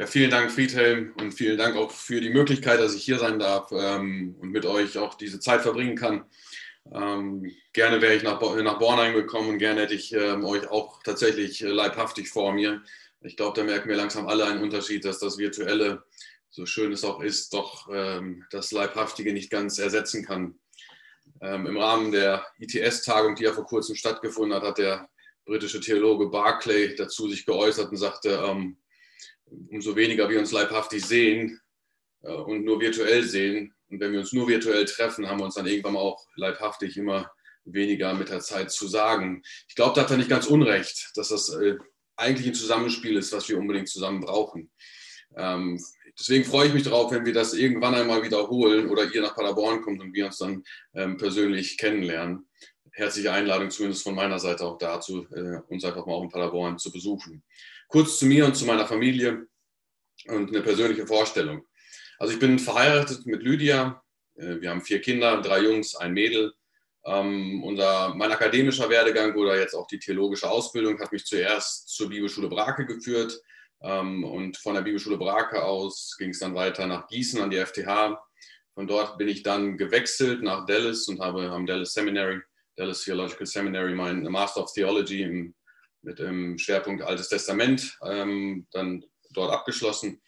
Ja, vielen Dank, Friedhelm, und vielen Dank auch für die Möglichkeit, dass ich hier sein darf ähm, und mit euch auch diese Zeit verbringen kann. Ähm, gerne wäre ich nach, nach Bornheim gekommen und gerne hätte ich ähm, euch auch tatsächlich äh, leibhaftig vor mir. Ich glaube, da merken wir langsam alle einen Unterschied, dass das Virtuelle, so schön es auch ist, doch ähm, das Leibhaftige nicht ganz ersetzen kann. Ähm, Im Rahmen der ITS-Tagung, die ja vor kurzem stattgefunden hat, hat der britische Theologe Barclay dazu sich geäußert und sagte, ähm, umso weniger wir uns leibhaftig sehen äh, und nur virtuell sehen. Und wenn wir uns nur virtuell treffen, haben wir uns dann irgendwann auch leibhaftig immer weniger mit der Zeit zu sagen. Ich glaube, da hat er nicht ganz unrecht, dass das äh, eigentlich ein Zusammenspiel ist, was wir unbedingt zusammen brauchen. Ähm, deswegen freue ich mich darauf, wenn wir das irgendwann einmal wiederholen oder ihr nach Paderborn kommt und wir uns dann ähm, persönlich kennenlernen. Herzliche Einladung zumindest von meiner Seite auch dazu, äh, uns einfach mal auch in Paderborn zu besuchen. Kurz zu mir und zu meiner Familie und eine persönliche Vorstellung. Also ich bin verheiratet mit Lydia. Äh, wir haben vier Kinder, drei Jungs, ein Mädel. Ähm, unser, mein akademischer Werdegang oder jetzt auch die theologische Ausbildung hat mich zuerst zur Bibelschule Brake geführt. Ähm, und von der Bibelschule Brake aus ging es dann weiter nach Gießen an die FTH. Von dort bin ich dann gewechselt nach Dallas und habe am Dallas Seminary, Dallas Theological Seminary, mein Master of Theology im mit dem Schwerpunkt Altes Testament ähm, dann dort abgeschlossen.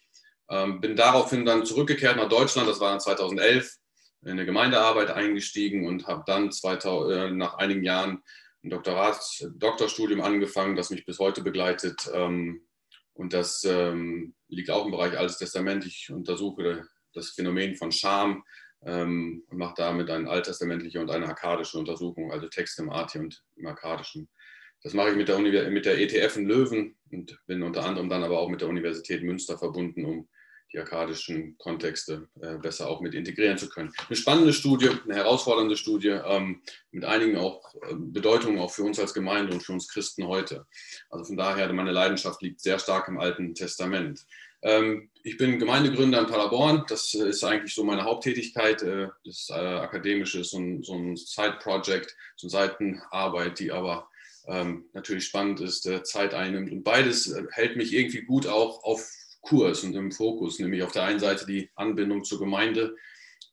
Ähm, bin daraufhin dann zurückgekehrt nach Deutschland, das war dann 2011, in eine Gemeindearbeit eingestiegen und habe dann 2000, äh, nach einigen Jahren ein Doktorat, Doktorstudium angefangen, das mich bis heute begleitet. Ähm, und das ähm, liegt auch im Bereich Altes Testament. Ich untersuche das Phänomen von Scham ähm, und mache damit eine alttestamentliche und eine akkadische Untersuchung, also Texte im Arti und im Akkadischen. Das mache ich mit der, Univers mit der ETF in Löwen und bin unter anderem dann aber auch mit der Universität Münster verbunden, um die akkadischen Kontexte äh, besser auch mit integrieren zu können. Eine spannende Studie, eine herausfordernde Studie ähm, mit einigen auch äh, Bedeutungen auch für uns als Gemeinde und für uns Christen heute. Also von daher, meine Leidenschaft liegt sehr stark im Alten Testament. Ähm, ich bin Gemeindegründer in Paderborn. Das ist eigentlich so meine Haupttätigkeit. Äh, das äh, akademische ist so ein, so ein Side-Project, so eine Seitenarbeit, die aber ähm, natürlich spannend ist, äh, Zeit einnimmt. Und beides äh, hält mich irgendwie gut auch auf Kurs und im Fokus, nämlich auf der einen Seite die Anbindung zur Gemeinde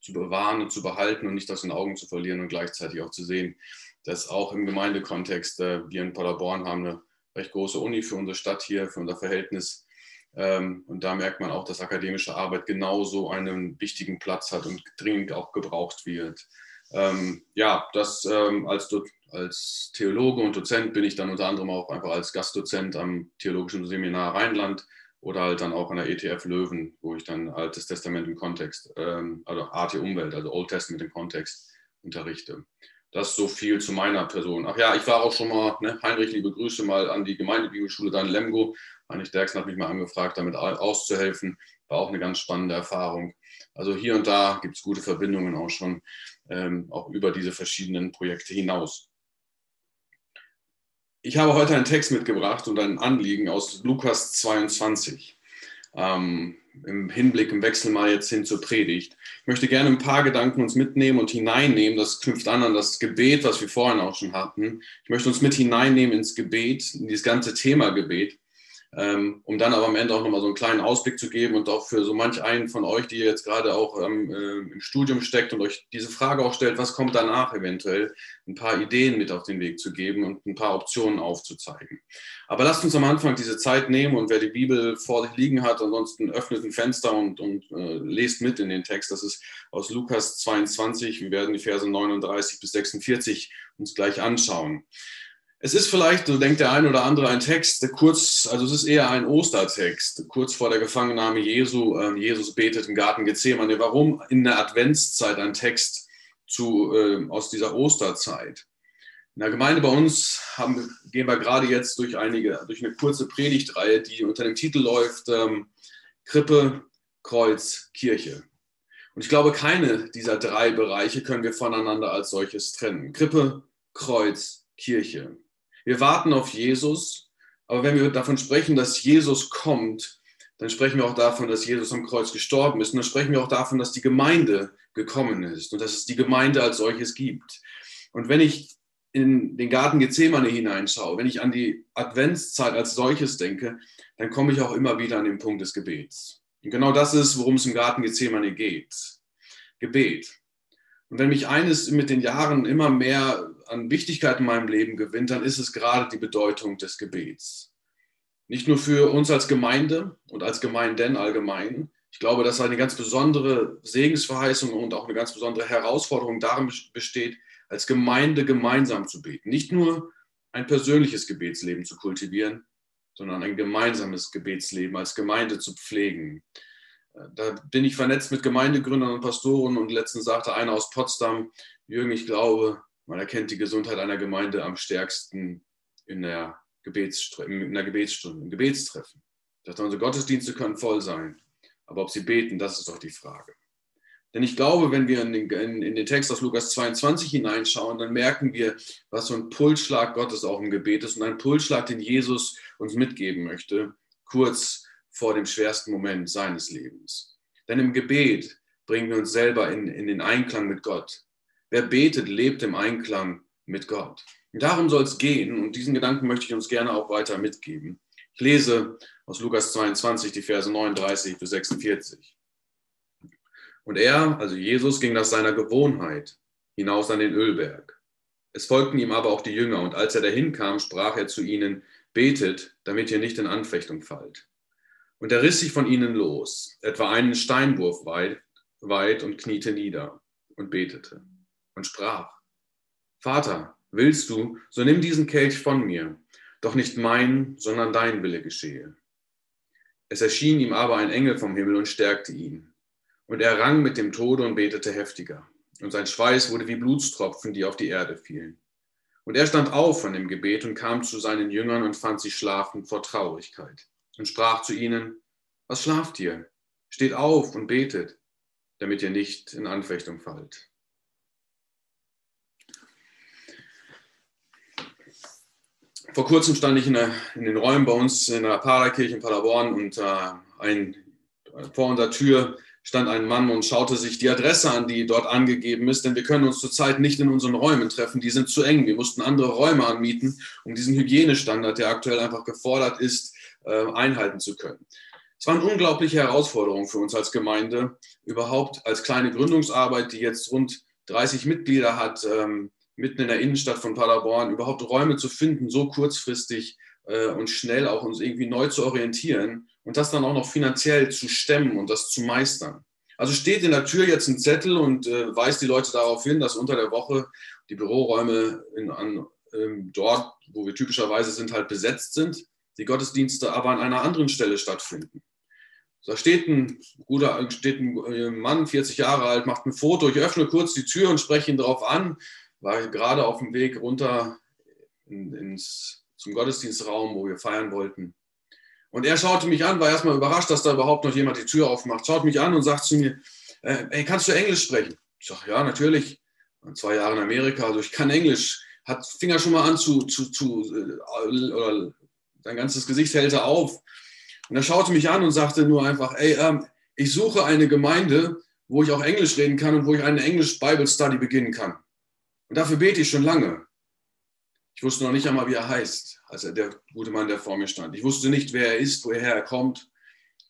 zu bewahren und zu behalten und nicht aus den Augen zu verlieren und gleichzeitig auch zu sehen, dass auch im Gemeindekontext äh, wir in Paderborn haben eine recht große Uni für unsere Stadt hier, für unser Verhältnis. Ähm, und da merkt man auch, dass akademische Arbeit genauso einen wichtigen Platz hat und dringend auch gebraucht wird. Ähm, ja, das ähm, als, als Theologe und Dozent bin ich dann unter anderem auch einfach als Gastdozent am Theologischen Seminar Rheinland oder halt dann auch an der ETF Löwen, wo ich dann Altes Testament im Kontext, ähm, also AT Umwelt, also Old Testament im Kontext unterrichte. Das so viel zu meiner Person. Ach ja, ich war auch schon mal, ne, Heinrich, liebe Grüße mal an die Gemeindebibelschule da Lemgo. Heinrich Derksen hat mich mal angefragt, damit auszuhelfen. War auch eine ganz spannende Erfahrung. Also hier und da gibt es gute Verbindungen auch schon, ähm, auch über diese verschiedenen Projekte hinaus. Ich habe heute einen Text mitgebracht und ein Anliegen aus Lukas 22. Ähm, Im Hinblick, im Wechsel mal jetzt hin zur Predigt. Ich möchte gerne ein paar Gedanken uns mitnehmen und hineinnehmen. Das knüpft an an das Gebet, was wir vorhin auch schon hatten. Ich möchte uns mit hineinnehmen ins Gebet, in dieses ganze Thema Gebet ähm, um dann aber am Ende auch nochmal so einen kleinen Ausblick zu geben und auch für so manch einen von euch, die jetzt gerade auch ähm, äh, im Studium steckt und euch diese Frage auch stellt, was kommt danach eventuell, ein paar Ideen mit auf den Weg zu geben und ein paar Optionen aufzuzeigen. Aber lasst uns am Anfang diese Zeit nehmen und wer die Bibel vor sich liegen hat, ansonsten öffnet ein Fenster und, und äh, lest mit in den Text. Das ist aus Lukas 22. Wir werden die Verse 39 bis 46 uns gleich anschauen. Es ist vielleicht, so denkt der ein oder andere, ein Text, der kurz, also es ist eher ein Ostertext, kurz vor der Gefangennahme Jesu. Äh, Jesus betet im Garten Gethsemane. Warum in der Adventszeit ein Text zu, äh, aus dieser Osterzeit? In der Gemeinde bei uns haben, gehen wir gerade jetzt durch, einige, durch eine kurze Predigtreihe, die unter dem Titel läuft ähm, Krippe, Kreuz, Kirche. Und ich glaube, keine dieser drei Bereiche können wir voneinander als solches trennen. Krippe, Kreuz, Kirche. Wir warten auf Jesus, aber wenn wir davon sprechen, dass Jesus kommt, dann sprechen wir auch davon, dass Jesus am Kreuz gestorben ist. Und dann sprechen wir auch davon, dass die Gemeinde gekommen ist und dass es die Gemeinde als solches gibt. Und wenn ich in den Garten Gethsemane hineinschaue, wenn ich an die Adventszeit als solches denke, dann komme ich auch immer wieder an den Punkt des Gebets. Und genau das ist, worum es im Garten Gethsemane geht. Gebet. Und wenn mich eines mit den Jahren immer mehr an Wichtigkeit in meinem Leben gewinnt, dann ist es gerade die Bedeutung des Gebets. Nicht nur für uns als Gemeinde und als Gemeinden allgemein. Ich glaube, dass eine ganz besondere Segensverheißung und auch eine ganz besondere Herausforderung darin besteht, als Gemeinde gemeinsam zu beten. Nicht nur ein persönliches Gebetsleben zu kultivieren, sondern ein gemeinsames Gebetsleben als Gemeinde zu pflegen. Da bin ich vernetzt mit Gemeindegründern und Pastoren und letztens sagte einer aus Potsdam, Jürgen, ich glaube, man erkennt die Gesundheit einer Gemeinde am stärksten in der, in der Gebetsstunde, im Gebetstreffen. Dachte, unsere Gottesdienste können voll sein, aber ob sie beten, das ist doch die Frage. Denn ich glaube, wenn wir in den, in, in den, Text aus Lukas 22 hineinschauen, dann merken wir, was so ein Pulsschlag Gottes auch im Gebet ist und ein Pulsschlag, den Jesus uns mitgeben möchte, kurz vor dem schwersten Moment seines Lebens. Denn im Gebet bringen wir uns selber in, in den Einklang mit Gott. Wer betet, lebt im Einklang mit Gott. Darum soll es gehen und diesen Gedanken möchte ich uns gerne auch weiter mitgeben. Ich lese aus Lukas 22 die Verse 39 bis 46. Und er, also Jesus, ging nach seiner Gewohnheit hinaus an den Ölberg. Es folgten ihm aber auch die Jünger, und als er dahin kam, sprach er zu ihnen, betet, damit ihr nicht in Anfechtung fallt. Und er riss sich von ihnen los, etwa einen Steinwurf weit, weit und kniete nieder und betete und sprach, Vater, willst du, so nimm diesen Kelch von mir, doch nicht mein, sondern dein Wille geschehe. Es erschien ihm aber ein Engel vom Himmel und stärkte ihn. Und er rang mit dem Tode und betete heftiger. Und sein Schweiß wurde wie Blutstropfen, die auf die Erde fielen. Und er stand auf von dem Gebet und kam zu seinen Jüngern und fand sie schlafend vor Traurigkeit. Und sprach zu ihnen, was schlaft ihr? Steht auf und betet, damit ihr nicht in Anfechtung fallt. Vor kurzem stand ich in, der, in den Räumen bei uns in der Parakirche in Paderborn und äh, ein, vor unserer Tür stand ein Mann und schaute sich die Adresse an, die dort angegeben ist, denn wir können uns zurzeit nicht in unseren Räumen treffen, die sind zu eng. Wir mussten andere Räume anmieten, um diesen Hygienestandard, der aktuell einfach gefordert ist, äh, einhalten zu können. Es war eine unglaubliche Herausforderung für uns als Gemeinde, überhaupt als kleine Gründungsarbeit, die jetzt rund 30 Mitglieder hat, ähm, mitten in der Innenstadt von Paderborn, überhaupt Räume zu finden, so kurzfristig äh, und schnell auch uns irgendwie neu zu orientieren und das dann auch noch finanziell zu stemmen und das zu meistern. Also steht in der Tür jetzt ein Zettel und äh, weist die Leute darauf hin, dass unter der Woche die Büroräume in, an, ähm, dort, wo wir typischerweise sind, halt besetzt sind, die Gottesdienste aber an einer anderen Stelle stattfinden. Da steht ein guter, steht ein äh, Mann, 40 Jahre alt, macht ein Foto. Ich öffne kurz die Tür und spreche ihn darauf an. War gerade auf dem Weg runter in, ins, zum Gottesdienstraum, wo wir feiern wollten. Und er schaute mich an, war erstmal überrascht, dass da überhaupt noch jemand die Tür aufmacht. Schaut mich an und sagt zu mir, äh, ey, kannst du Englisch sprechen? Ich sage, ja, natürlich. Zwei Jahre in Amerika, also ich kann Englisch. Hat, fing er schon mal an zu, zu, zu äh, oder sein ganzes Gesicht hellte auf. Und er schaute mich an und sagte nur einfach, ey, ähm, ich suche eine Gemeinde, wo ich auch Englisch reden kann und wo ich einen Englisch Bible Study beginnen kann. Und dafür bete ich schon lange. Ich wusste noch nicht einmal, wie er heißt, als er der gute Mann, der vor mir stand. Ich wusste nicht, wer er ist, woher er kommt.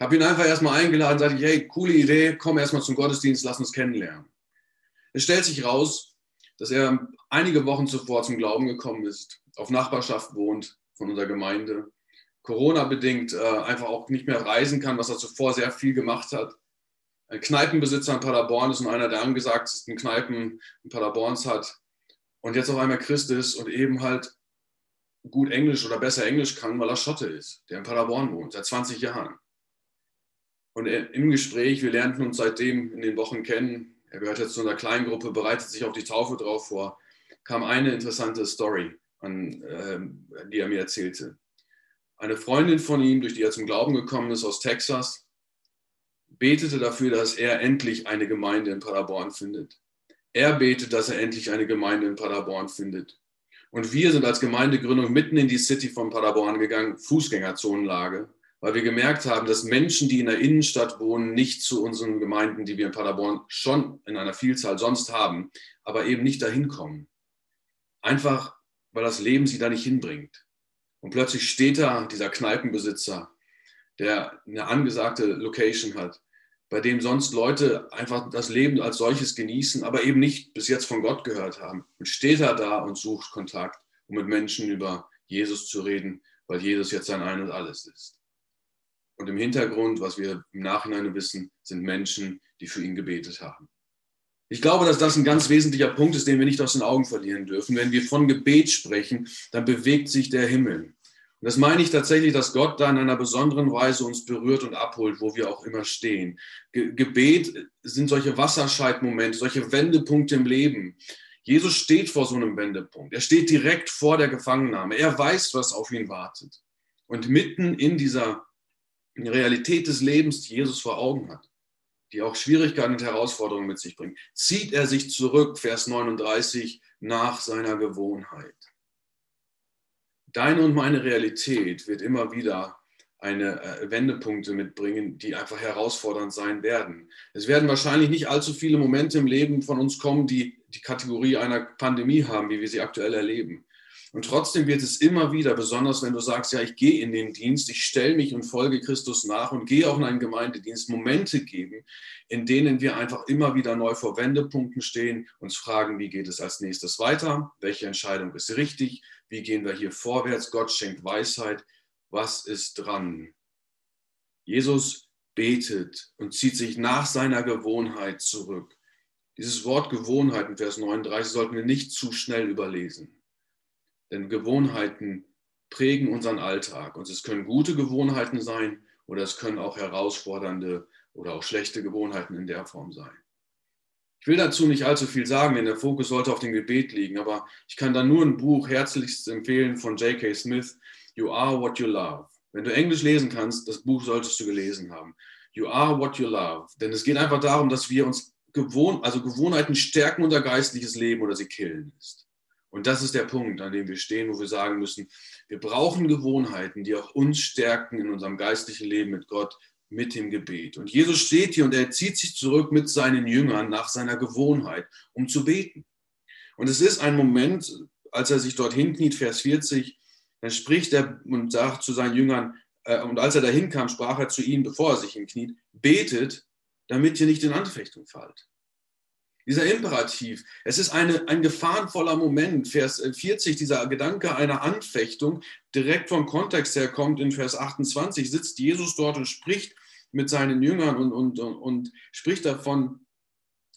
Habe ihn einfach erstmal eingeladen, sagte ich, hey, coole Idee, komm erstmal zum Gottesdienst, lass uns kennenlernen. Es stellt sich raus, dass er einige Wochen zuvor zum Glauben gekommen ist, auf Nachbarschaft wohnt von unserer Gemeinde, Corona-bedingt äh, einfach auch nicht mehr reisen kann, was er zuvor sehr viel gemacht hat. Ein Kneipenbesitzer in Paderborn ist und einer der angesagtesten Kneipen in Paderborns hat und jetzt auf einmal Christ ist und eben halt gut Englisch oder besser Englisch kann, weil er Schotte ist, der in Paderborn wohnt, seit 20 Jahren. Und im Gespräch, wir lernten uns seitdem in den Wochen kennen, er gehört jetzt zu einer kleinen Gruppe, bereitet sich auf die Taufe drauf vor, kam eine interessante Story, an, äh, die er mir erzählte. Eine Freundin von ihm, durch die er zum Glauben gekommen ist, aus Texas, betete dafür, dass er endlich eine Gemeinde in Paderborn findet. Er betet, dass er endlich eine Gemeinde in Paderborn findet. Und wir sind als Gemeindegründung mitten in die City von Paderborn gegangen, Fußgängerzonenlage, weil wir gemerkt haben, dass Menschen, die in der Innenstadt wohnen, nicht zu unseren Gemeinden, die wir in Paderborn schon in einer Vielzahl sonst haben, aber eben nicht dahin kommen. Einfach weil das Leben sie da nicht hinbringt. Und plötzlich steht da dieser Kneipenbesitzer, der eine angesagte Location hat, bei dem sonst Leute einfach das Leben als solches genießen, aber eben nicht bis jetzt von Gott gehört haben. Und steht er da und sucht Kontakt, um mit Menschen über Jesus zu reden, weil Jesus jetzt sein Ein und Alles ist. Und im Hintergrund, was wir im Nachhinein wissen, sind Menschen, die für ihn gebetet haben. Ich glaube, dass das ein ganz wesentlicher Punkt ist, den wir nicht aus den Augen verlieren dürfen. Wenn wir von Gebet sprechen, dann bewegt sich der Himmel. Und das meine ich tatsächlich, dass Gott da in einer besonderen Weise uns berührt und abholt, wo wir auch immer stehen. Ge Gebet sind solche Wasserscheidmomente, solche Wendepunkte im Leben. Jesus steht vor so einem Wendepunkt. Er steht direkt vor der Gefangennahme. Er weiß, was auf ihn wartet. Und mitten in dieser Realität des Lebens, die Jesus vor Augen hat, die auch Schwierigkeiten und Herausforderungen mit sich bringt, zieht er sich zurück, Vers 39, nach seiner Gewohnheit. Deine und meine Realität wird immer wieder eine äh, Wendepunkte mitbringen, die einfach herausfordernd sein werden. Es werden wahrscheinlich nicht allzu viele Momente im Leben von uns kommen, die die Kategorie einer Pandemie haben, wie wir sie aktuell erleben. Und trotzdem wird es immer wieder, besonders wenn du sagst, ja, ich gehe in den Dienst, ich stelle mich und folge Christus nach und gehe auch in einen Gemeindedienst, Momente geben, in denen wir einfach immer wieder neu vor Wendepunkten stehen, uns fragen, wie geht es als nächstes weiter, welche Entscheidung ist richtig, wie gehen wir hier vorwärts, Gott schenkt Weisheit, was ist dran. Jesus betet und zieht sich nach seiner Gewohnheit zurück. Dieses Wort Gewohnheit in Vers 39 sollten wir nicht zu schnell überlesen. Denn Gewohnheiten prägen unseren Alltag. Und es können gute Gewohnheiten sein oder es können auch herausfordernde oder auch schlechte Gewohnheiten in der Form sein. Ich will dazu nicht allzu viel sagen, denn der Fokus sollte auf dem Gebet liegen, aber ich kann da nur ein Buch herzlichst empfehlen von J.K. Smith, You Are What You Love. Wenn du Englisch lesen kannst, das Buch solltest du gelesen haben. You Are What You Love. Denn es geht einfach darum, dass wir uns Gewohn also Gewohnheiten stärken unser geistliches Leben oder sie killen ist. Und das ist der Punkt, an dem wir stehen, wo wir sagen müssen, wir brauchen Gewohnheiten, die auch uns stärken in unserem geistlichen Leben mit Gott, mit dem Gebet. Und Jesus steht hier und er zieht sich zurück mit seinen Jüngern nach seiner Gewohnheit, um zu beten. Und es ist ein Moment, als er sich dorthin kniet, Vers 40, dann spricht er und sagt zu seinen Jüngern, äh, und als er dahin kam, sprach er zu ihnen, bevor er sich hinkniet, betet, damit ihr nicht in Anfechtung fallt. Dieser Imperativ, es ist eine, ein gefahrenvoller Moment. Vers 40, dieser Gedanke einer Anfechtung, direkt vom Kontext her kommt in Vers 28, sitzt Jesus dort und spricht mit seinen Jüngern und, und, und, und spricht davon,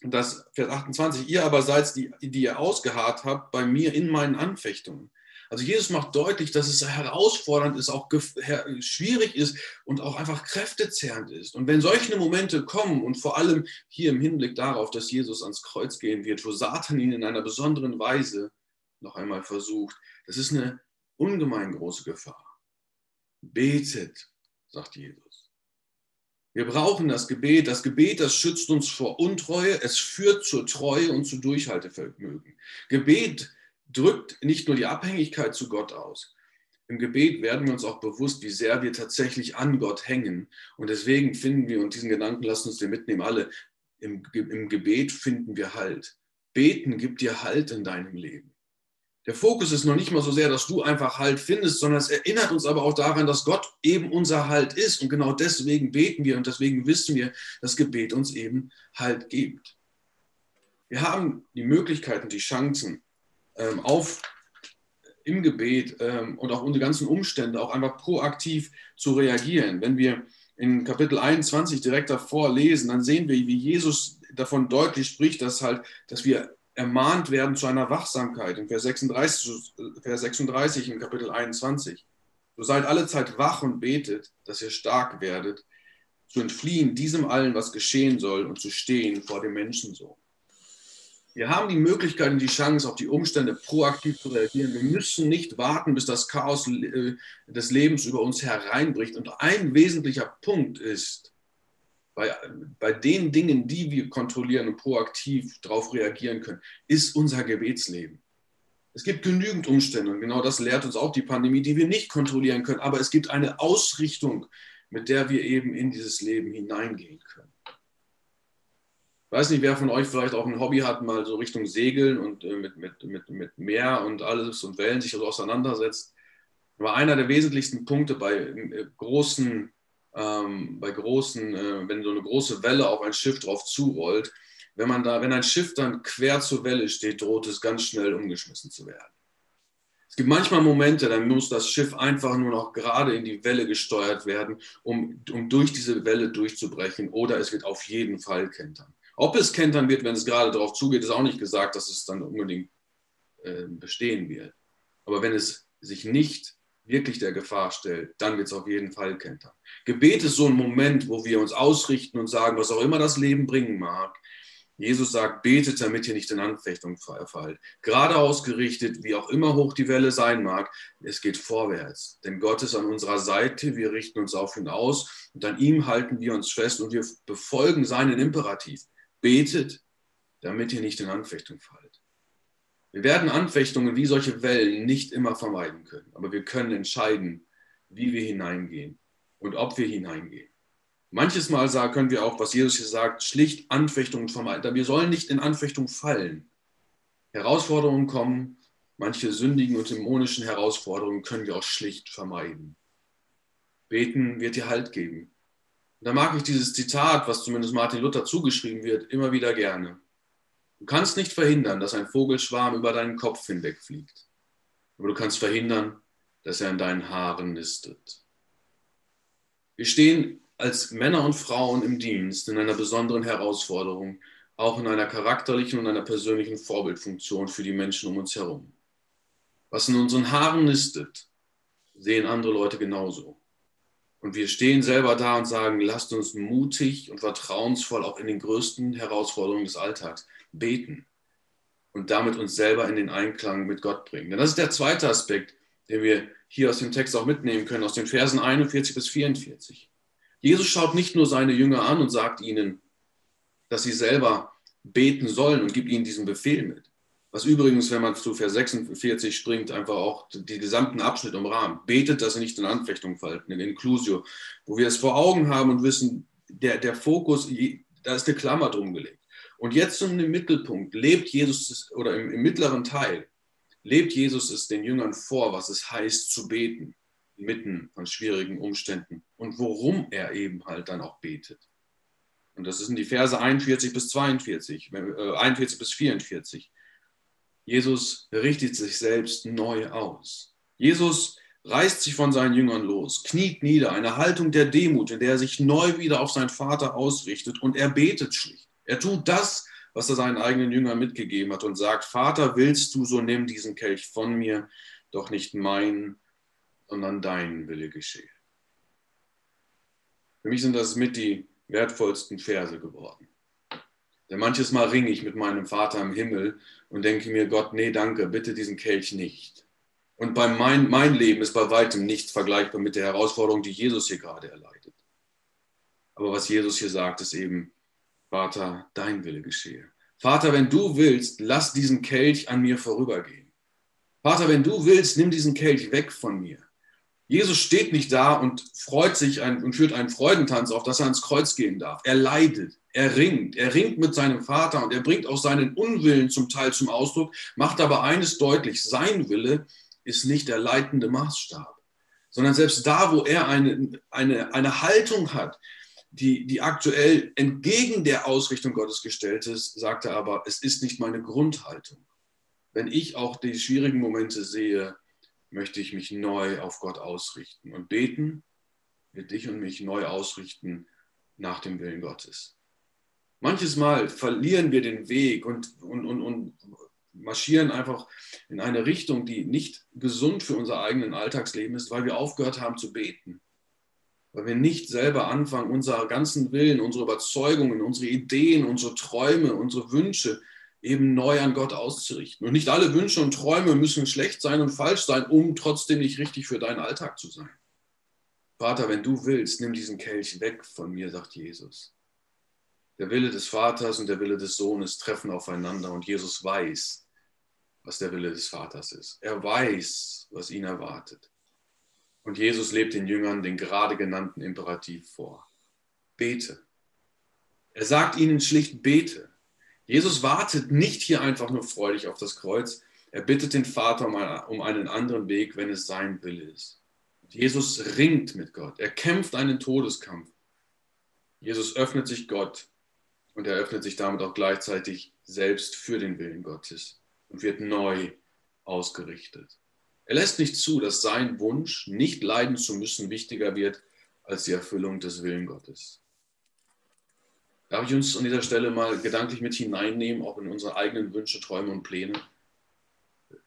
dass, Vers 28, ihr aber seid die, die ihr ausgeharrt habt bei mir in meinen Anfechtungen. Also Jesus macht deutlich, dass es herausfordernd ist, auch schwierig ist und auch einfach kräftezehrend ist. Und wenn solche Momente kommen und vor allem hier im Hinblick darauf, dass Jesus ans Kreuz gehen wird, wo Satan ihn in einer besonderen Weise noch einmal versucht, das ist eine ungemein große Gefahr. Betet, sagt Jesus. Wir brauchen das Gebet. Das Gebet, das schützt uns vor Untreue. Es führt zur Treue und zu Durchhaltevermögen. Gebet drückt nicht nur die Abhängigkeit zu Gott aus. Im Gebet werden wir uns auch bewusst, wie sehr wir tatsächlich an Gott hängen. Und deswegen finden wir, und diesen Gedanken lassen uns den mitnehmen, alle, im, im Gebet finden wir Halt. Beten gibt dir Halt in deinem Leben. Der Fokus ist noch nicht mal so sehr, dass du einfach Halt findest, sondern es erinnert uns aber auch daran, dass Gott eben unser Halt ist. Und genau deswegen beten wir und deswegen wissen wir, dass Gebet uns eben Halt gibt. Wir haben die Möglichkeiten, die Chancen, ähm, auf im Gebet ähm, und auch unsere ganzen Umstände auch einfach proaktiv zu reagieren. Wenn wir in Kapitel 21 direkt davor lesen, dann sehen wir, wie Jesus davon deutlich spricht, dass halt, dass wir ermahnt werden zu einer Wachsamkeit. In Vers 36, Vers 36 in Kapitel 21. So seid alle Zeit wach und betet, dass ihr stark werdet, zu entfliehen diesem allen, was geschehen soll und zu stehen vor dem Menschensohn. Wir haben die Möglichkeit und die Chance, auf die Umstände proaktiv zu reagieren. Wir müssen nicht warten, bis das Chaos äh, des Lebens über uns hereinbricht. Und ein wesentlicher Punkt ist, bei, bei den Dingen, die wir kontrollieren und proaktiv darauf reagieren können, ist unser Gebetsleben. Es gibt genügend Umstände und genau das lehrt uns auch die Pandemie, die wir nicht kontrollieren können. Aber es gibt eine Ausrichtung, mit der wir eben in dieses Leben hineingehen können. Ich weiß nicht, wer von euch vielleicht auch ein Hobby hat, mal so Richtung Segeln und äh, mit, mit, mit, mit Meer und alles und Wellen sich also auseinandersetzt. Aber einer der wesentlichsten Punkte bei äh, großen, ähm, bei großen, äh, wenn so eine große Welle auf ein Schiff drauf zurollt, wenn man da, wenn ein Schiff dann quer zur Welle steht, droht es ganz schnell umgeschmissen zu werden. Es gibt manchmal Momente, dann muss das Schiff einfach nur noch gerade in die Welle gesteuert werden, um, um durch diese Welle durchzubrechen, oder es wird auf jeden Fall kentern. Ob es kentern wird, wenn es gerade darauf zugeht, ist auch nicht gesagt, dass es dann unbedingt äh, bestehen wird. Aber wenn es sich nicht wirklich der Gefahr stellt, dann wird es auf jeden Fall kentern. Gebet ist so ein Moment, wo wir uns ausrichten und sagen, was auch immer das Leben bringen mag, Jesus sagt, betet, damit ihr nicht in Anfechtung fallt. Gerade ausgerichtet, wie auch immer hoch die Welle sein mag, es geht vorwärts. Denn Gott ist an unserer Seite, wir richten uns auf ihn aus und an ihm halten wir uns fest und wir befolgen seinen Imperativ. Betet, damit ihr nicht in Anfechtung fallt. Wir werden Anfechtungen wie solche Wellen nicht immer vermeiden können, aber wir können entscheiden, wie wir hineingehen und ob wir hineingehen. Manches Mal können wir auch, was Jesus hier sagt, schlicht Anfechtungen vermeiden. Wir sollen nicht in Anfechtung fallen. Herausforderungen kommen, manche sündigen und dämonischen Herausforderungen können wir auch schlicht vermeiden. Beten wird dir Halt geben. Und da mag ich dieses Zitat, was zumindest Martin Luther zugeschrieben wird, immer wieder gerne. Du kannst nicht verhindern, dass ein Vogelschwarm über deinen Kopf hinwegfliegt. Aber du kannst verhindern, dass er in deinen Haaren nistet. Wir stehen als Männer und Frauen im Dienst in einer besonderen Herausforderung, auch in einer charakterlichen und einer persönlichen Vorbildfunktion für die Menschen um uns herum. Was in unseren Haaren nistet, sehen andere Leute genauso. Und wir stehen selber da und sagen, lasst uns mutig und vertrauensvoll auch in den größten Herausforderungen des Alltags beten und damit uns selber in den Einklang mit Gott bringen. Denn das ist der zweite Aspekt, den wir hier aus dem Text auch mitnehmen können, aus den Versen 41 bis 44. Jesus schaut nicht nur seine Jünger an und sagt ihnen, dass sie selber beten sollen und gibt ihnen diesen Befehl mit. Was übrigens, wenn man zu Vers 46 springt, einfach auch die gesamten Abschnitt umrahmt. Betet, dass ihr nicht in Anfechtung fallt, in Inclusio, wo wir es vor Augen haben und wissen, der, der Fokus, da ist eine Klammer drum gelegt. Und jetzt zum Mittelpunkt lebt Jesus, oder im, im mittleren Teil, lebt Jesus es den Jüngern vor, was es heißt zu beten inmitten von schwierigen Umständen und worum er eben halt dann auch betet. Und das sind die Verse 41 bis 42, äh, 41 bis 44. Jesus richtet sich selbst neu aus. Jesus reißt sich von seinen Jüngern los, kniet nieder, eine Haltung der Demut, in der er sich neu wieder auf seinen Vater ausrichtet und er betet schlicht. Er tut das, was er seinen eigenen Jüngern mitgegeben hat und sagt, Vater, willst du, so nimm diesen Kelch von mir, doch nicht mein, sondern dein Wille geschehe. Für mich sind das mit die wertvollsten Verse geworden. Denn manches Mal ringe ich mit meinem Vater im Himmel und denke mir, Gott, nee, danke, bitte diesen Kelch nicht. Und bei mein, mein Leben ist bei weitem nichts vergleichbar mit der Herausforderung, die Jesus hier gerade erleidet. Aber was Jesus hier sagt, ist eben, Vater, dein Wille geschehe. Vater, wenn du willst, lass diesen Kelch an mir vorübergehen. Vater, wenn du willst, nimm diesen Kelch weg von mir. Jesus steht nicht da und freut sich ein, und führt einen Freudentanz auf, dass er ans Kreuz gehen darf. Er leidet, er ringt, er ringt mit seinem Vater und er bringt auch seinen Unwillen zum Teil zum Ausdruck, macht aber eines deutlich, sein Wille ist nicht der leitende Maßstab, sondern selbst da, wo er eine, eine, eine Haltung hat, die, die aktuell entgegen der Ausrichtung Gottes gestellt ist, sagt er aber, es ist nicht meine Grundhaltung. Wenn ich auch die schwierigen Momente sehe, möchte ich mich neu auf Gott ausrichten. Und beten wird dich und mich neu ausrichten nach dem Willen Gottes. Manches Mal verlieren wir den Weg und, und, und, und marschieren einfach in eine Richtung, die nicht gesund für unser eigenen Alltagsleben ist, weil wir aufgehört haben zu beten. Weil wir nicht selber anfangen, unsere ganzen Willen, unsere Überzeugungen, unsere Ideen, unsere Träume, unsere Wünsche eben neu an Gott auszurichten. Und nicht alle Wünsche und Träume müssen schlecht sein und falsch sein, um trotzdem nicht richtig für deinen Alltag zu sein. Vater, wenn du willst, nimm diesen Kelch weg von mir, sagt Jesus. Der Wille des Vaters und der Wille des Sohnes treffen aufeinander und Jesus weiß, was der Wille des Vaters ist. Er weiß, was ihn erwartet. Und Jesus lebt den Jüngern den gerade genannten Imperativ vor. Bete. Er sagt ihnen schlicht, bete. Jesus wartet nicht hier einfach nur freudig auf das Kreuz. Er bittet den Vater um einen anderen Weg, wenn es sein Wille ist. Jesus ringt mit Gott. Er kämpft einen Todeskampf. Jesus öffnet sich Gott und er öffnet sich damit auch gleichzeitig selbst für den Willen Gottes und wird neu ausgerichtet. Er lässt nicht zu, dass sein Wunsch, nicht leiden zu müssen, wichtiger wird als die Erfüllung des Willen Gottes. Darf ich uns an dieser Stelle mal gedanklich mit hineinnehmen, auch in unsere eigenen Wünsche, Träume und Pläne?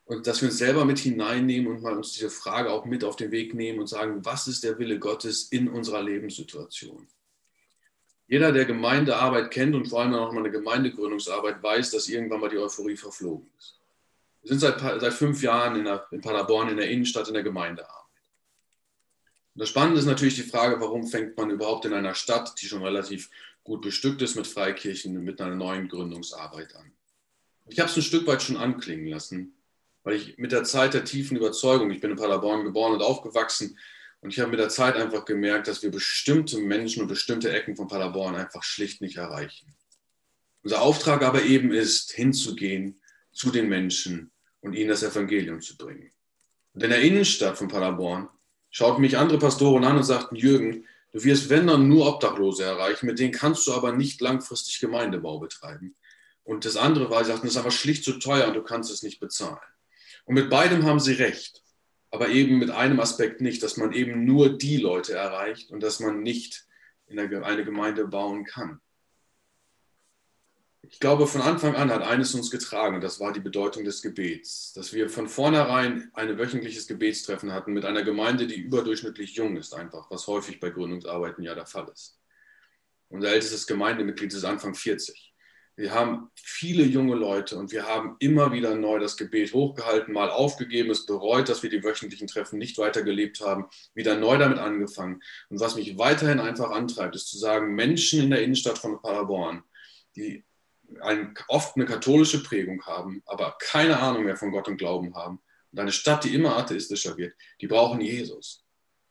Und dass wir uns selber mit hineinnehmen und mal uns diese Frage auch mit auf den Weg nehmen und sagen, was ist der Wille Gottes in unserer Lebenssituation? Jeder, der Gemeindearbeit kennt und vor allem auch mal eine Gemeindegründungsarbeit, weiß, dass irgendwann mal die Euphorie verflogen ist. Wir sind seit, seit fünf Jahren in, der, in Paderborn in der Innenstadt in der Gemeindearbeit. Und das Spannende ist natürlich die Frage, warum fängt man überhaupt in einer Stadt, die schon relativ gut bestückt ist mit Freikirchen, mit einer neuen Gründungsarbeit an. Ich habe es ein Stück weit schon anklingen lassen, weil ich mit der Zeit der tiefen Überzeugung, ich bin in Paderborn geboren und aufgewachsen, und ich habe mit der Zeit einfach gemerkt, dass wir bestimmte Menschen und bestimmte Ecken von Paderborn einfach schlicht nicht erreichen. Unser Auftrag aber eben ist, hinzugehen zu den Menschen und ihnen das Evangelium zu bringen. Und in der Innenstadt von Paderborn schauten mich andere Pastoren an und sagten, Jürgen, du wirst, wenn dann, nur Obdachlose erreichen, mit denen kannst du aber nicht langfristig Gemeindebau betreiben. Und das andere war, sie sagten, das ist aber schlicht zu teuer und du kannst es nicht bezahlen. Und mit beidem haben sie recht aber eben mit einem Aspekt nicht, dass man eben nur die Leute erreicht und dass man nicht in eine Gemeinde bauen kann. Ich glaube, von Anfang an hat eines uns getragen, und das war die Bedeutung des Gebets, dass wir von vornherein ein wöchentliches Gebetstreffen hatten mit einer Gemeinde, die überdurchschnittlich jung ist, einfach, was häufig bei Gründungsarbeiten ja der Fall ist. Unser ältestes Gemeindemitglied ist Anfang 40. Wir haben viele junge Leute und wir haben immer wieder neu das Gebet hochgehalten, mal aufgegeben, es bereut, dass wir die wöchentlichen Treffen nicht weitergelebt haben, wieder neu damit angefangen. Und was mich weiterhin einfach antreibt, ist zu sagen, Menschen in der Innenstadt von Paderborn, die ein, oft eine katholische Prägung haben, aber keine Ahnung mehr von Gott und Glauben haben, und eine Stadt, die immer atheistischer wird, die brauchen Jesus.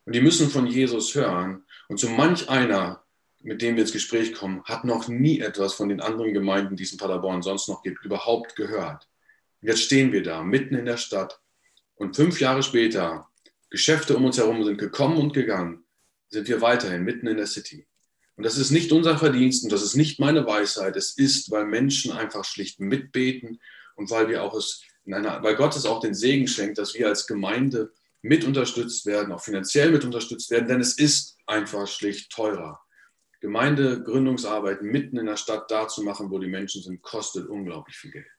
Und die müssen von Jesus hören. Und so manch einer mit dem wir ins Gespräch kommen, hat noch nie etwas von den anderen Gemeinden, die es in Paderborn sonst noch gibt, überhaupt gehört. Und jetzt stehen wir da, mitten in der Stadt. Und fünf Jahre später, Geschäfte um uns herum sind gekommen und gegangen, sind wir weiterhin mitten in der City. Und das ist nicht unser Verdienst und das ist nicht meine Weisheit. Es ist, weil Menschen einfach schlicht mitbeten und weil wir auch es, einer, weil Gott es auch den Segen schenkt, dass wir als Gemeinde mit unterstützt werden, auch finanziell mit unterstützt werden, denn es ist einfach schlicht teurer. Gemeindegründungsarbeit mitten in der Stadt da zu machen, wo die Menschen sind, kostet unglaublich viel Geld.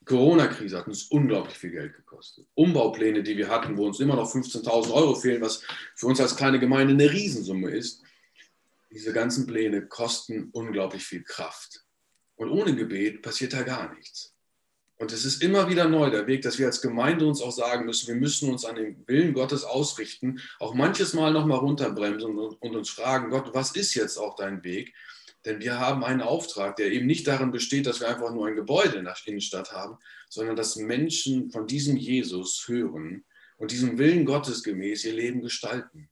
Die Corona-Krise hat uns unglaublich viel Geld gekostet. Umbaupläne, die wir hatten, wo uns immer noch 15.000 Euro fehlen, was für uns als kleine Gemeinde eine Riesensumme ist. Diese ganzen Pläne kosten unglaublich viel Kraft. Und ohne Gebet passiert da gar nichts. Und es ist immer wieder neu der Weg, dass wir als Gemeinde uns auch sagen müssen, wir müssen uns an den Willen Gottes ausrichten, auch manches Mal nochmal runterbremsen und, uns fragen, Gott, was ist jetzt auch dein Weg? Denn wir haben einen Auftrag, der eben nicht darin besteht, dass wir einfach nur ein Gebäude in der Innenstadt haben, sondern dass Menschen von diesem Jesus hören und diesem Willen Gottes gemäß ihr Leben gestalten.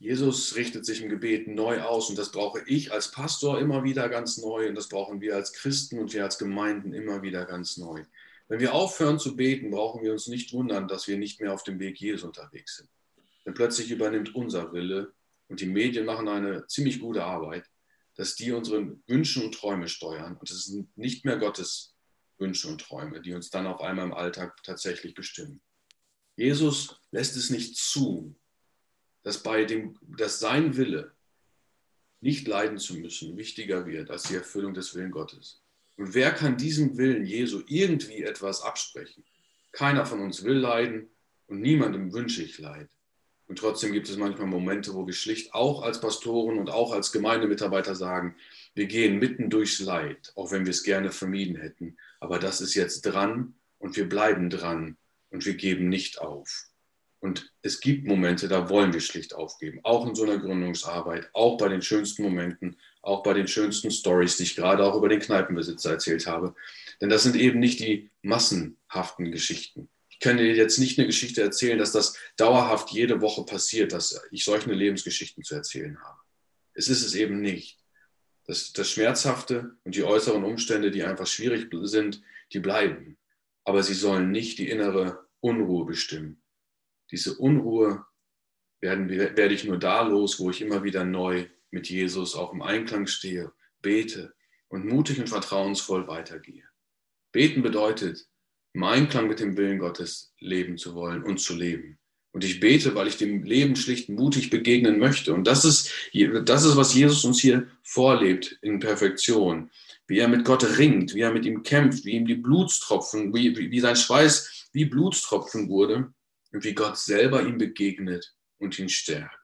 Jesus richtet sich im Gebet neu aus und das brauche ich als Pastor immer wieder ganz neu und das brauchen wir als Christen und wir als Gemeinden immer wieder ganz neu. Wenn wir aufhören zu beten, brauchen wir uns nicht wundern, dass wir nicht mehr auf dem Weg Jesu unterwegs sind. Denn plötzlich übernimmt unser Wille und die Medien machen eine ziemlich gute Arbeit, dass die unsere Wünsche und Träume steuern und es sind nicht mehr Gottes Wünsche und Träume, die uns dann auf einmal im Alltag tatsächlich bestimmen. Jesus lässt es nicht zu, dass, bei dem, dass sein Wille, nicht leiden zu müssen, wichtiger wird als die Erfüllung des Willen Gottes. Und wer kann diesem Willen Jesu irgendwie etwas absprechen? Keiner von uns will leiden und niemandem wünsche ich Leid. Und trotzdem gibt es manchmal Momente, wo wir schlicht auch als Pastoren und auch als Gemeindemitarbeiter sagen, wir gehen mitten durchs Leid, auch wenn wir es gerne vermieden hätten. Aber das ist jetzt dran und wir bleiben dran und wir geben nicht auf. Und es gibt Momente, da wollen wir schlicht aufgeben, auch in so einer Gründungsarbeit, auch bei den schönsten Momenten, auch bei den schönsten Stories, die ich gerade auch über den Kneipenbesitzer erzählt habe. Denn das sind eben nicht die massenhaften Geschichten. Ich kann dir jetzt nicht eine Geschichte erzählen, dass das dauerhaft jede Woche passiert, dass ich solche Lebensgeschichten zu erzählen habe. Es ist es eben nicht. Das, das Schmerzhafte und die äußeren Umstände, die einfach schwierig sind, die bleiben. Aber sie sollen nicht die innere Unruhe bestimmen. Diese Unruhe werden, werde ich nur da los, wo ich immer wieder neu mit Jesus auch im Einklang stehe, bete und mutig und vertrauensvoll weitergehe. Beten bedeutet, im Einklang mit dem Willen Gottes leben zu wollen und zu leben. Und ich bete, weil ich dem Leben schlicht mutig begegnen möchte. Und das ist, das ist, was Jesus uns hier vorlebt in Perfektion. Wie er mit Gott ringt, wie er mit ihm kämpft, wie ihm die Blutstropfen, wie, wie sein Schweiß wie Blutstropfen wurde wie Gott selber ihm begegnet und ihn stärkt.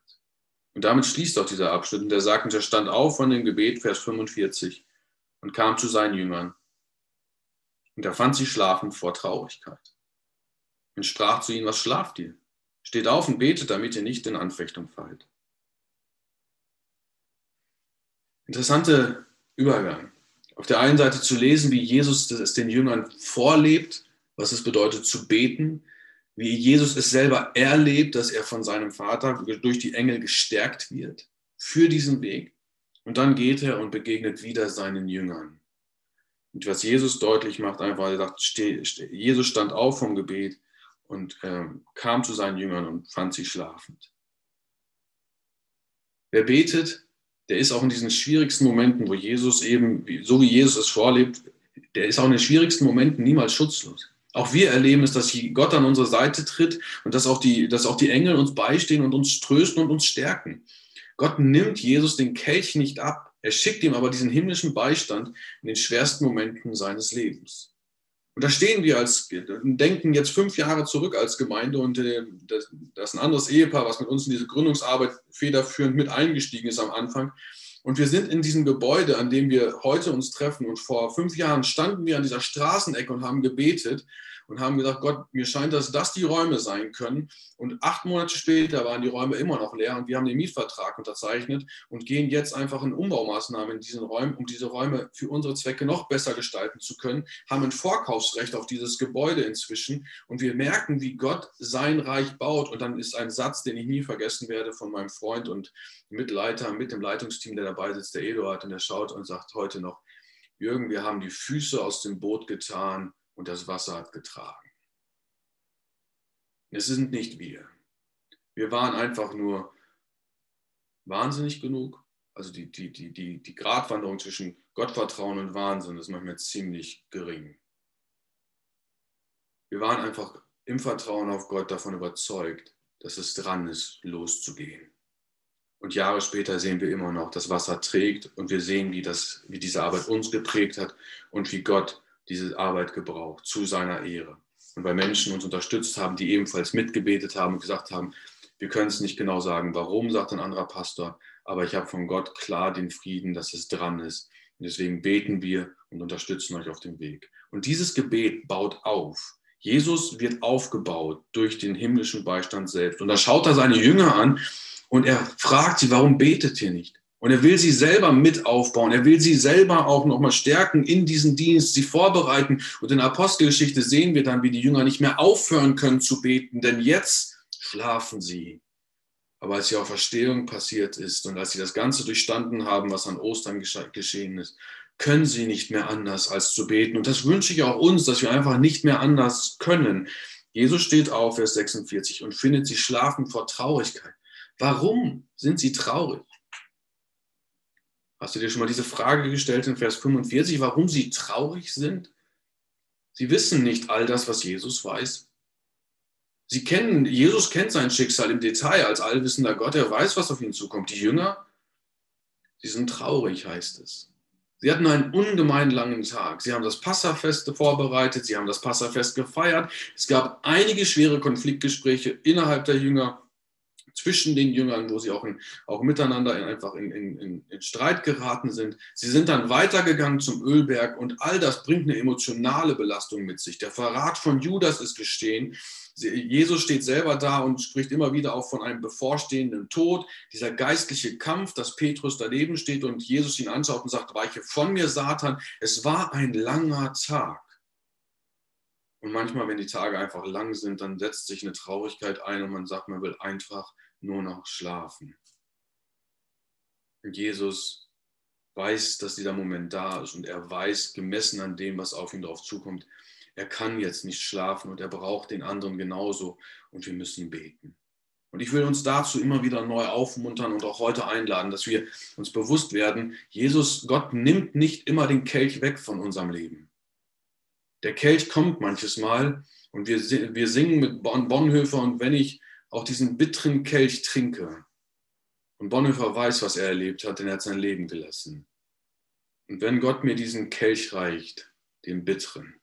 Und damit schließt auch dieser Abschnitt. Und er sagt, und er stand auf von dem Gebet, Vers 45, und kam zu seinen Jüngern. Und er fand sie schlafend vor Traurigkeit. Und sprach zu ihnen, was schlaft ihr? Steht auf und betet, damit ihr nicht in Anfechtung fallt. Interessanter Übergang. Auf der einen Seite zu lesen, wie Jesus es den Jüngern vorlebt, was es bedeutet zu beten, wie Jesus es selber erlebt, dass er von seinem Vater durch die Engel gestärkt wird für diesen Weg. Und dann geht er und begegnet wieder seinen Jüngern. Und was Jesus deutlich macht, einfach, er sagt, Jesus stand auf vom Gebet und äh, kam zu seinen Jüngern und fand sie schlafend. Wer betet, der ist auch in diesen schwierigsten Momenten, wo Jesus eben, so wie Jesus es vorlebt, der ist auch in den schwierigsten Momenten niemals schutzlos. Auch wir erleben es, dass Gott an unsere Seite tritt und dass auch, die, dass auch die Engel uns beistehen und uns trösten und uns stärken. Gott nimmt Jesus den Kelch nicht ab. Er schickt ihm aber diesen himmlischen Beistand in den schwersten Momenten seines Lebens. Und da stehen wir als, denken jetzt fünf Jahre zurück als Gemeinde und äh, das, das ist ein anderes Ehepaar, was mit uns in diese Gründungsarbeit federführend mit eingestiegen ist am Anfang. Und wir sind in diesem Gebäude, an dem wir heute uns treffen. Und vor fünf Jahren standen wir an dieser Straßenecke und haben gebetet und haben gesagt, Gott, mir scheint, dass das die Räume sein können. Und acht Monate später waren die Räume immer noch leer und wir haben den Mietvertrag unterzeichnet und gehen jetzt einfach in Umbaumaßnahmen in diesen Räumen, um diese Räume für unsere Zwecke noch besser gestalten zu können, haben ein Vorkaufsrecht auf dieses Gebäude inzwischen und wir merken, wie Gott sein Reich baut. Und dann ist ein Satz, den ich nie vergessen werde von meinem Freund und Mitleiter mit dem Leitungsteam, der dabei sitzt, der Eduard, und der schaut und sagt heute noch, Jürgen, wir haben die Füße aus dem Boot getan und das Wasser hat getragen. Es sind nicht wir. Wir waren einfach nur wahnsinnig genug. Also die, die, die, die, die Gratwanderung zwischen Gottvertrauen und Wahnsinn ist manchmal ziemlich gering. Wir waren einfach im Vertrauen auf Gott davon überzeugt, dass es dran ist, loszugehen. Und Jahre später sehen wir immer noch, dass Wasser trägt und wir sehen, wie, das, wie diese Arbeit uns geprägt hat und wie Gott diese Arbeit gebraucht zu seiner Ehre. Und weil Menschen uns unterstützt haben, die ebenfalls mitgebetet haben und gesagt haben, wir können es nicht genau sagen, warum, sagt ein anderer Pastor, aber ich habe von Gott klar den Frieden, dass es dran ist. Und deswegen beten wir und unterstützen euch auf dem Weg. Und dieses Gebet baut auf. Jesus wird aufgebaut durch den himmlischen Beistand selbst. Und da schaut er seine Jünger an und er fragt sie, warum betet ihr nicht? Und er will sie selber mit aufbauen. Er will sie selber auch nochmal stärken in diesen Dienst, sie vorbereiten. Und in Apostelgeschichte sehen wir dann, wie die Jünger nicht mehr aufhören können zu beten, denn jetzt schlafen sie. Aber als die Auferstehung passiert ist und als sie das Ganze durchstanden haben, was an Ostern geschehen ist, können sie nicht mehr anders als zu beten. Und das wünsche ich auch uns, dass wir einfach nicht mehr anders können. Jesus steht auf, Vers 46, und findet sie schlafen vor Traurigkeit. Warum sind sie traurig? Hast du dir schon mal diese Frage gestellt in Vers 45, warum sie traurig sind? Sie wissen nicht all das, was Jesus weiß. Sie kennen, Jesus kennt sein Schicksal im Detail als allwissender Gott. Er weiß, was auf ihn zukommt. Die Jünger, sie sind traurig, heißt es. Sie hatten einen ungemein langen Tag. Sie haben das Passafest vorbereitet, sie haben das Passafest gefeiert. Es gab einige schwere Konfliktgespräche innerhalb der Jünger zwischen den Jüngern, wo sie auch, in, auch miteinander in, einfach in, in, in Streit geraten sind. Sie sind dann weitergegangen zum Ölberg und all das bringt eine emotionale Belastung mit sich. Der Verrat von Judas ist geschehen. Jesus steht selber da und spricht immer wieder auch von einem bevorstehenden Tod. Dieser geistliche Kampf, dass Petrus daneben steht und Jesus ihn anschaut und sagt, weiche von mir, Satan. Es war ein langer Tag. Und manchmal, wenn die Tage einfach lang sind, dann setzt sich eine Traurigkeit ein und man sagt, man will einfach nur noch schlafen. Und Jesus weiß, dass dieser Moment da ist und er weiß, gemessen an dem, was auf ihn drauf zukommt, er kann jetzt nicht schlafen und er braucht den anderen genauso und wir müssen beten. Und ich will uns dazu immer wieder neu aufmuntern und auch heute einladen, dass wir uns bewusst werden, Jesus, Gott nimmt nicht immer den Kelch weg von unserem Leben. Der Kelch kommt manches Mal und wir, wir singen mit Bonhoeffer und wenn ich auch diesen bitteren Kelch trinke, und Bonhoeffer weiß, was er erlebt hat, denn er hat sein Leben gelassen. Und wenn Gott mir diesen Kelch reicht, den bitteren,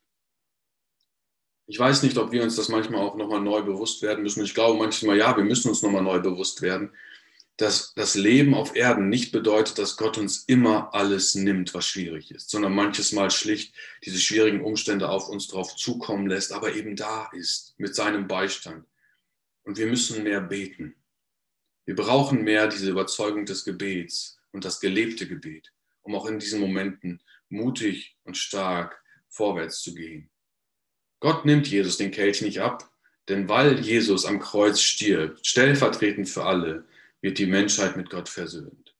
ich weiß nicht, ob wir uns das manchmal auch nochmal neu bewusst werden müssen. Ich glaube manchmal, ja, wir müssen uns nochmal neu bewusst werden, dass das Leben auf Erden nicht bedeutet, dass Gott uns immer alles nimmt, was schwierig ist, sondern manches Mal schlicht diese schwierigen Umstände auf uns drauf zukommen lässt, aber eben da ist mit seinem Beistand. Und wir müssen mehr beten. Wir brauchen mehr diese Überzeugung des Gebets und das gelebte Gebet, um auch in diesen Momenten mutig und stark vorwärts zu gehen. Gott nimmt Jesus den Kelch nicht ab, denn weil Jesus am Kreuz stirbt, stellvertretend für alle, wird die Menschheit mit Gott versöhnt.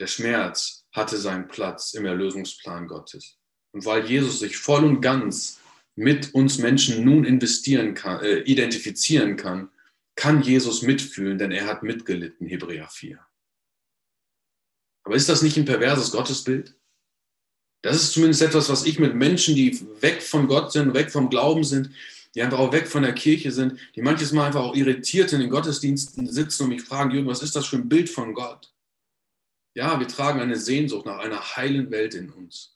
Der Schmerz hatte seinen Platz im Erlösungsplan Gottes. Und weil Jesus sich voll und ganz mit uns Menschen nun investieren kann, äh, identifizieren kann, kann Jesus mitfühlen, denn er hat mitgelitten, Hebräer 4. Aber ist das nicht ein perverses Gottesbild? Das ist zumindest etwas, was ich mit Menschen, die weg von Gott sind, weg vom Glauben sind, die einfach auch weg von der Kirche sind, die manches Mal einfach auch irritiert in den Gottesdiensten sitzen und mich fragen, Jürgen, was ist das für ein Bild von Gott? Ja, wir tragen eine Sehnsucht nach einer heilen Welt in uns,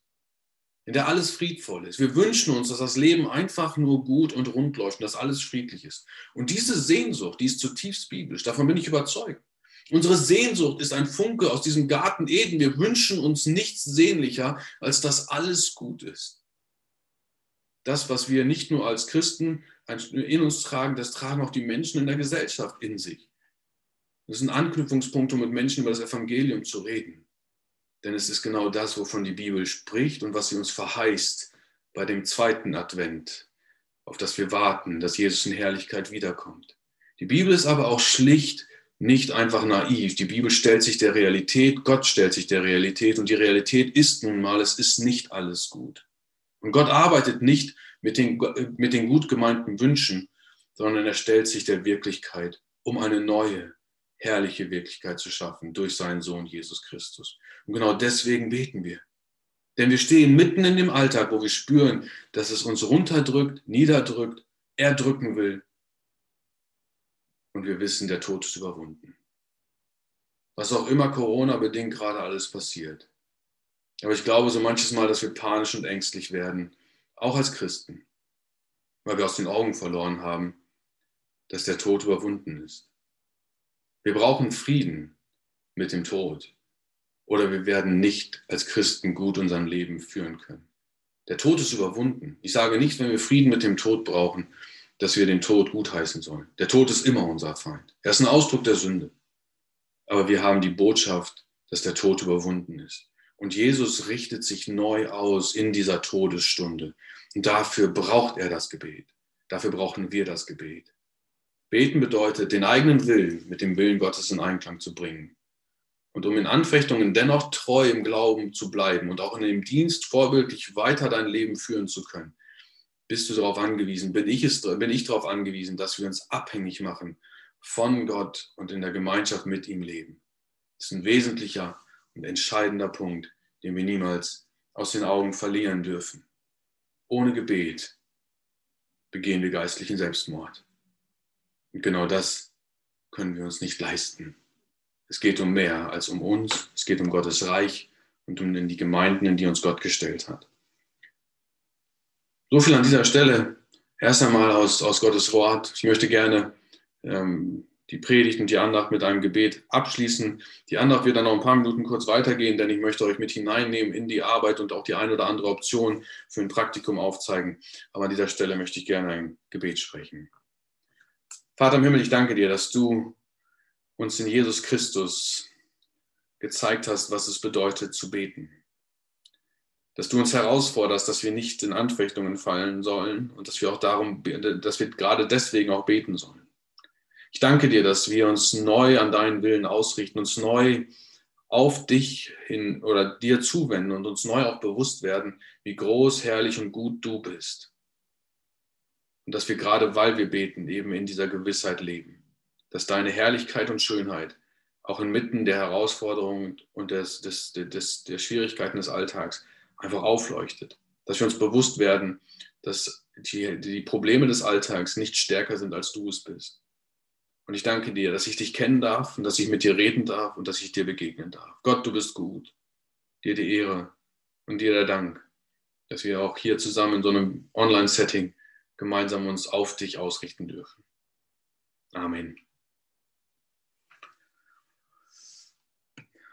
in der alles friedvoll ist. Wir wünschen uns, dass das Leben einfach nur gut und rund läuft und dass alles friedlich ist. Und diese Sehnsucht, die ist zutiefst biblisch, davon bin ich überzeugt. Unsere Sehnsucht ist ein Funke aus diesem Garten Eden. Wir wünschen uns nichts sehnlicher, als dass alles gut ist. Das, was wir nicht nur als Christen in uns tragen, das tragen auch die Menschen in der Gesellschaft in sich. Das sind Anknüpfungspunkte, um mit Menschen über das Evangelium zu reden. Denn es ist genau das, wovon die Bibel spricht und was sie uns verheißt bei dem zweiten Advent, auf das wir warten, dass Jesus in Herrlichkeit wiederkommt. Die Bibel ist aber auch schlicht nicht einfach naiv. Die Bibel stellt sich der Realität, Gott stellt sich der Realität und die Realität ist nun mal, es ist nicht alles gut. Und Gott arbeitet nicht mit den, mit den gut gemeinten Wünschen, sondern er stellt sich der Wirklichkeit, um eine neue, herrliche Wirklichkeit zu schaffen durch seinen Sohn Jesus Christus. Und genau deswegen beten wir. Denn wir stehen mitten in dem Alltag, wo wir spüren, dass es uns runterdrückt, niederdrückt, erdrücken will und wir wissen, der Tod ist überwunden. Was auch immer Corona-bedingt gerade alles passiert. Aber ich glaube so manches Mal, dass wir panisch und ängstlich werden, auch als Christen, weil wir aus den Augen verloren haben, dass der Tod überwunden ist. Wir brauchen Frieden mit dem Tod oder wir werden nicht als Christen gut unser Leben führen können. Der Tod ist überwunden. Ich sage nicht, wenn wir Frieden mit dem Tod brauchen, dass wir den Tod gutheißen sollen. Der Tod ist immer unser Feind. Er ist ein Ausdruck der Sünde. Aber wir haben die Botschaft, dass der Tod überwunden ist. Und Jesus richtet sich neu aus in dieser Todesstunde. Und dafür braucht er das Gebet. Dafür brauchen wir das Gebet. Beten bedeutet, den eigenen Willen mit dem Willen Gottes in Einklang zu bringen. Und um in Anfechtungen dennoch treu im Glauben zu bleiben und auch in dem Dienst vorbildlich weiter dein Leben führen zu können, bist du darauf angewiesen, bin ich, es, bin ich darauf angewiesen, dass wir uns abhängig machen von Gott und in der Gemeinschaft mit ihm leben. Das ist ein wesentlicher und entscheidender Punkt, den wir niemals aus den Augen verlieren dürfen. Ohne Gebet begehen wir geistlichen Selbstmord. Und genau das können wir uns nicht leisten. Es geht um mehr als um uns, es geht um Gottes Reich und um die Gemeinden, in die uns Gott gestellt hat. So viel an dieser Stelle. Erst einmal aus, aus Gottes Wort. Ich möchte gerne ähm, die Predigt und die Andacht mit einem Gebet abschließen. Die Andacht wird dann noch ein paar Minuten kurz weitergehen, denn ich möchte euch mit hineinnehmen in die Arbeit und auch die eine oder andere Option für ein Praktikum aufzeigen. Aber an dieser Stelle möchte ich gerne ein Gebet sprechen. Vater im Himmel, ich danke dir, dass du uns in Jesus Christus gezeigt hast, was es bedeutet zu beten dass du uns herausforderst, dass wir nicht in Anfechtungen fallen sollen und dass wir auch darum, dass wir gerade deswegen auch beten sollen. Ich danke dir, dass wir uns neu an deinen Willen ausrichten, uns neu auf dich hin oder dir zuwenden und uns neu auch bewusst werden, wie groß, herrlich und gut du bist. Und dass wir gerade, weil wir beten, eben in dieser Gewissheit leben, dass deine Herrlichkeit und Schönheit auch inmitten der Herausforderungen und des, des, des, der Schwierigkeiten des Alltags einfach aufleuchtet. Dass wir uns bewusst werden, dass die, die Probleme des Alltags nicht stärker sind, als du es bist. Und ich danke dir, dass ich dich kennen darf und dass ich mit dir reden darf und dass ich dir begegnen darf. Gott, du bist gut. Dir die Ehre und dir der Dank, dass wir auch hier zusammen in so einem Online-Setting gemeinsam uns auf dich ausrichten dürfen. Amen.